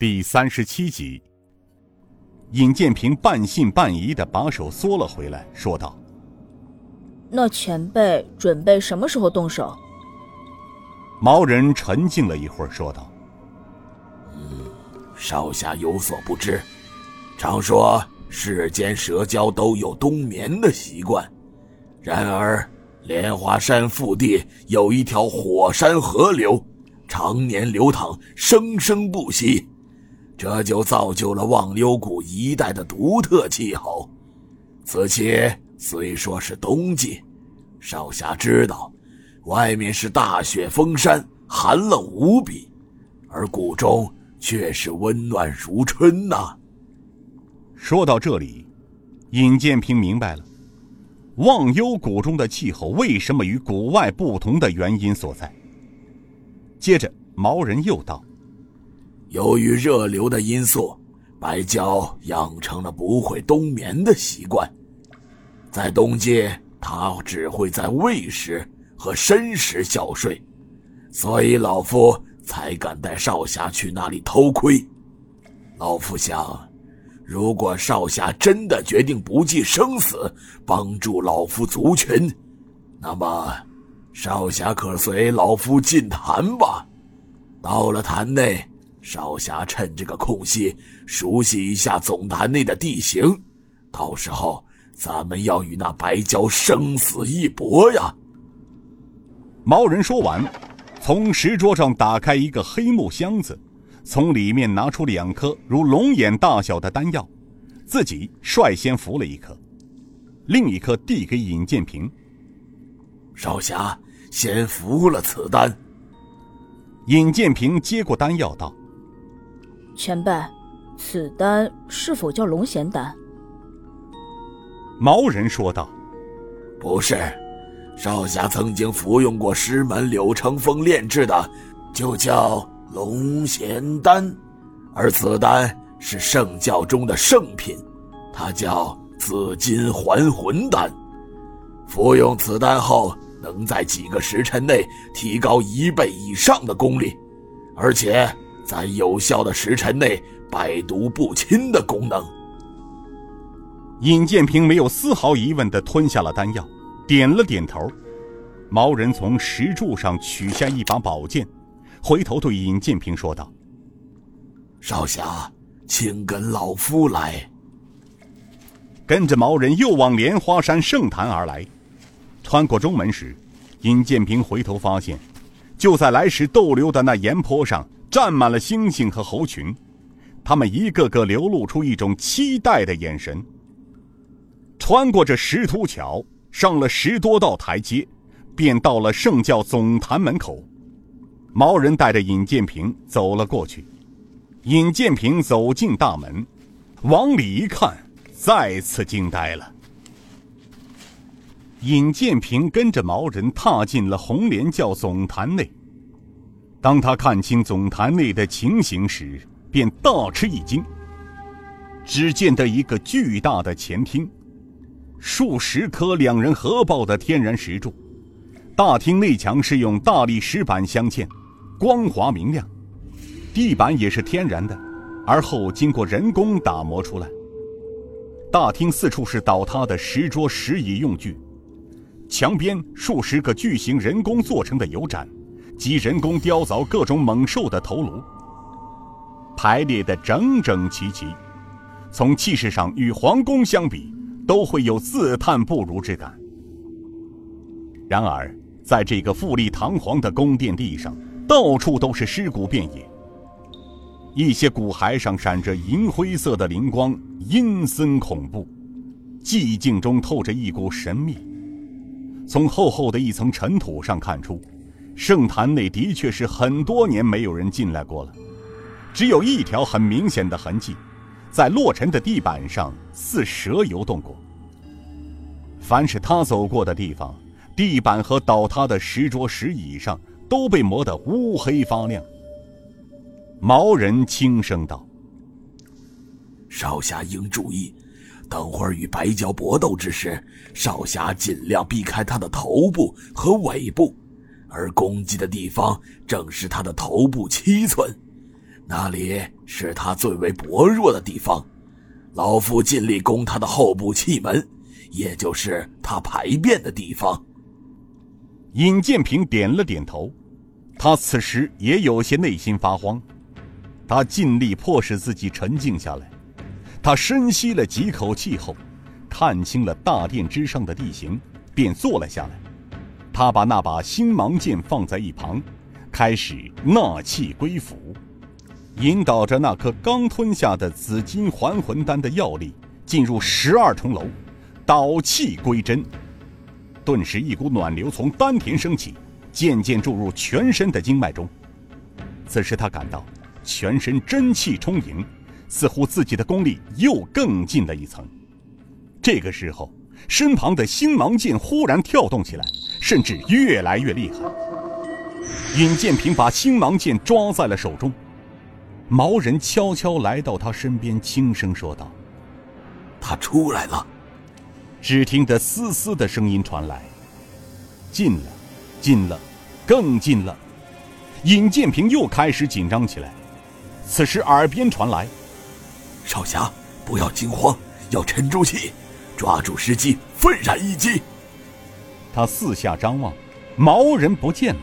第三十七集，尹建平半信半疑的把手缩了回来，说道：“那前辈准备什么时候动手？”毛人沉静了一会儿，说道：“嗯，少侠有所不知，常说世间蛇蛟都有冬眠的习惯，然而莲花山腹地有一条火山河流，常年流淌，生生不息。”这就造就了忘忧谷一带的独特气候。此期虽说是冬季，少侠知道，外面是大雪封山，寒冷无比，而谷中却是温暖如春呐。说到这里，尹建平明白了忘忧谷中的气候为什么与谷外不同的原因所在。接着，毛人又道。由于热流的因素，白蛟养成了不会冬眠的习惯，在冬季它只会在未时和申时小睡，所以老夫才敢带少侠去那里偷窥。老夫想，如果少侠真的决定不计生死帮助老夫族群，那么少侠可随老夫进坛吧。到了坛内。少侠趁这个空隙熟悉一下总坛内的地形，到时候咱们要与那白蛟生死一搏呀！毛人说完，从石桌上打开一个黑木箱子，从里面拿出两颗如龙眼大小的丹药，自己率先服了一颗，另一颗递给尹建平。少侠先服了此丹。尹建平接过丹药道。前辈，此丹是否叫龙涎丹？毛人说道：“不是，少侠曾经服用过师门柳成风炼制的，就叫龙涎丹。而此丹是圣教中的圣品，它叫紫金还魂丹。服用此丹后，能在几个时辰内提高一倍以上的功力，而且……”在有效的时辰内，百毒不侵的功能。尹建平没有丝毫疑问的吞下了丹药，点了点头。毛人从石柱上取下一把宝剑，回头对尹建平说道：“少侠，请跟老夫来。”跟着毛人又往莲花山圣坛而来。穿过中门时，尹建平回头发现，就在来时逗留的那岩坡上。站满了猩猩和猴群，他们一个个流露出一种期待的眼神。穿过这石凸桥，上了十多道台阶，便到了圣教总坛门口。毛人带着尹建平走了过去。尹建平走进大门，往里一看，再次惊呆了。尹建平跟着毛人踏进了红莲教总坛内。当他看清总坛内的情形时，便大吃一惊。只见得一个巨大的前厅，数十颗两人合抱的天然石柱，大厅内墙是用大理石板镶嵌，光滑明亮，地板也是天然的，而后经过人工打磨出来。大厅四处是倒塌的石桌、石椅用具，墙边数十个巨型人工做成的油盏。及人工雕凿各种猛兽的头颅，排列的整整齐齐，从气势上与皇宫相比，都会有自叹不如之感。然而，在这个富丽堂皇的宫殿地上，到处都是尸骨遍野。一些骨骸上闪着银灰色的灵光，阴森恐怖，寂静中透着一股神秘。从厚厚的一层尘土上看出。圣坛内的确是很多年没有人进来过了，只有一条很明显的痕迹，在落尘的地板上似蛇游动过。凡是他走过的地方，地板和倒塌的石桌石椅上都被磨得乌黑发亮。毛人轻声道：“少侠应注意，等会儿与白蛟搏斗之时，少侠尽量避开他的头部和尾部。”而攻击的地方正是他的头部七寸，那里是他最为薄弱的地方。老夫尽力攻他的后部气门，也就是他排便的地方。尹建平点了点头，他此时也有些内心发慌。他尽力迫使自己沉静下来，他深吸了几口气后，看清了大殿之上的地形，便坐了下来。他把那把星芒剑放在一旁，开始纳气归府，引导着那颗刚吞下的紫金还魂丹的药力进入十二重楼，导气归真。顿时，一股暖流从丹田升起，渐渐注入全身的经脉中。此时，他感到。全身真气充盈，似乎自己的功力又更进了一层。这个时候，身旁的星芒剑忽然跳动起来，甚至越来越厉害。尹建平把星芒剑抓在了手中，毛人悄悄来到他身边，轻声说道：“他出来了。”只听得嘶嘶的声音传来，近了，近了，更近了。尹建平又开始紧张起来。此时耳边传来：“少侠，不要惊慌，要沉住气，抓住时机，愤然一击。”他四下张望，毛人不见了。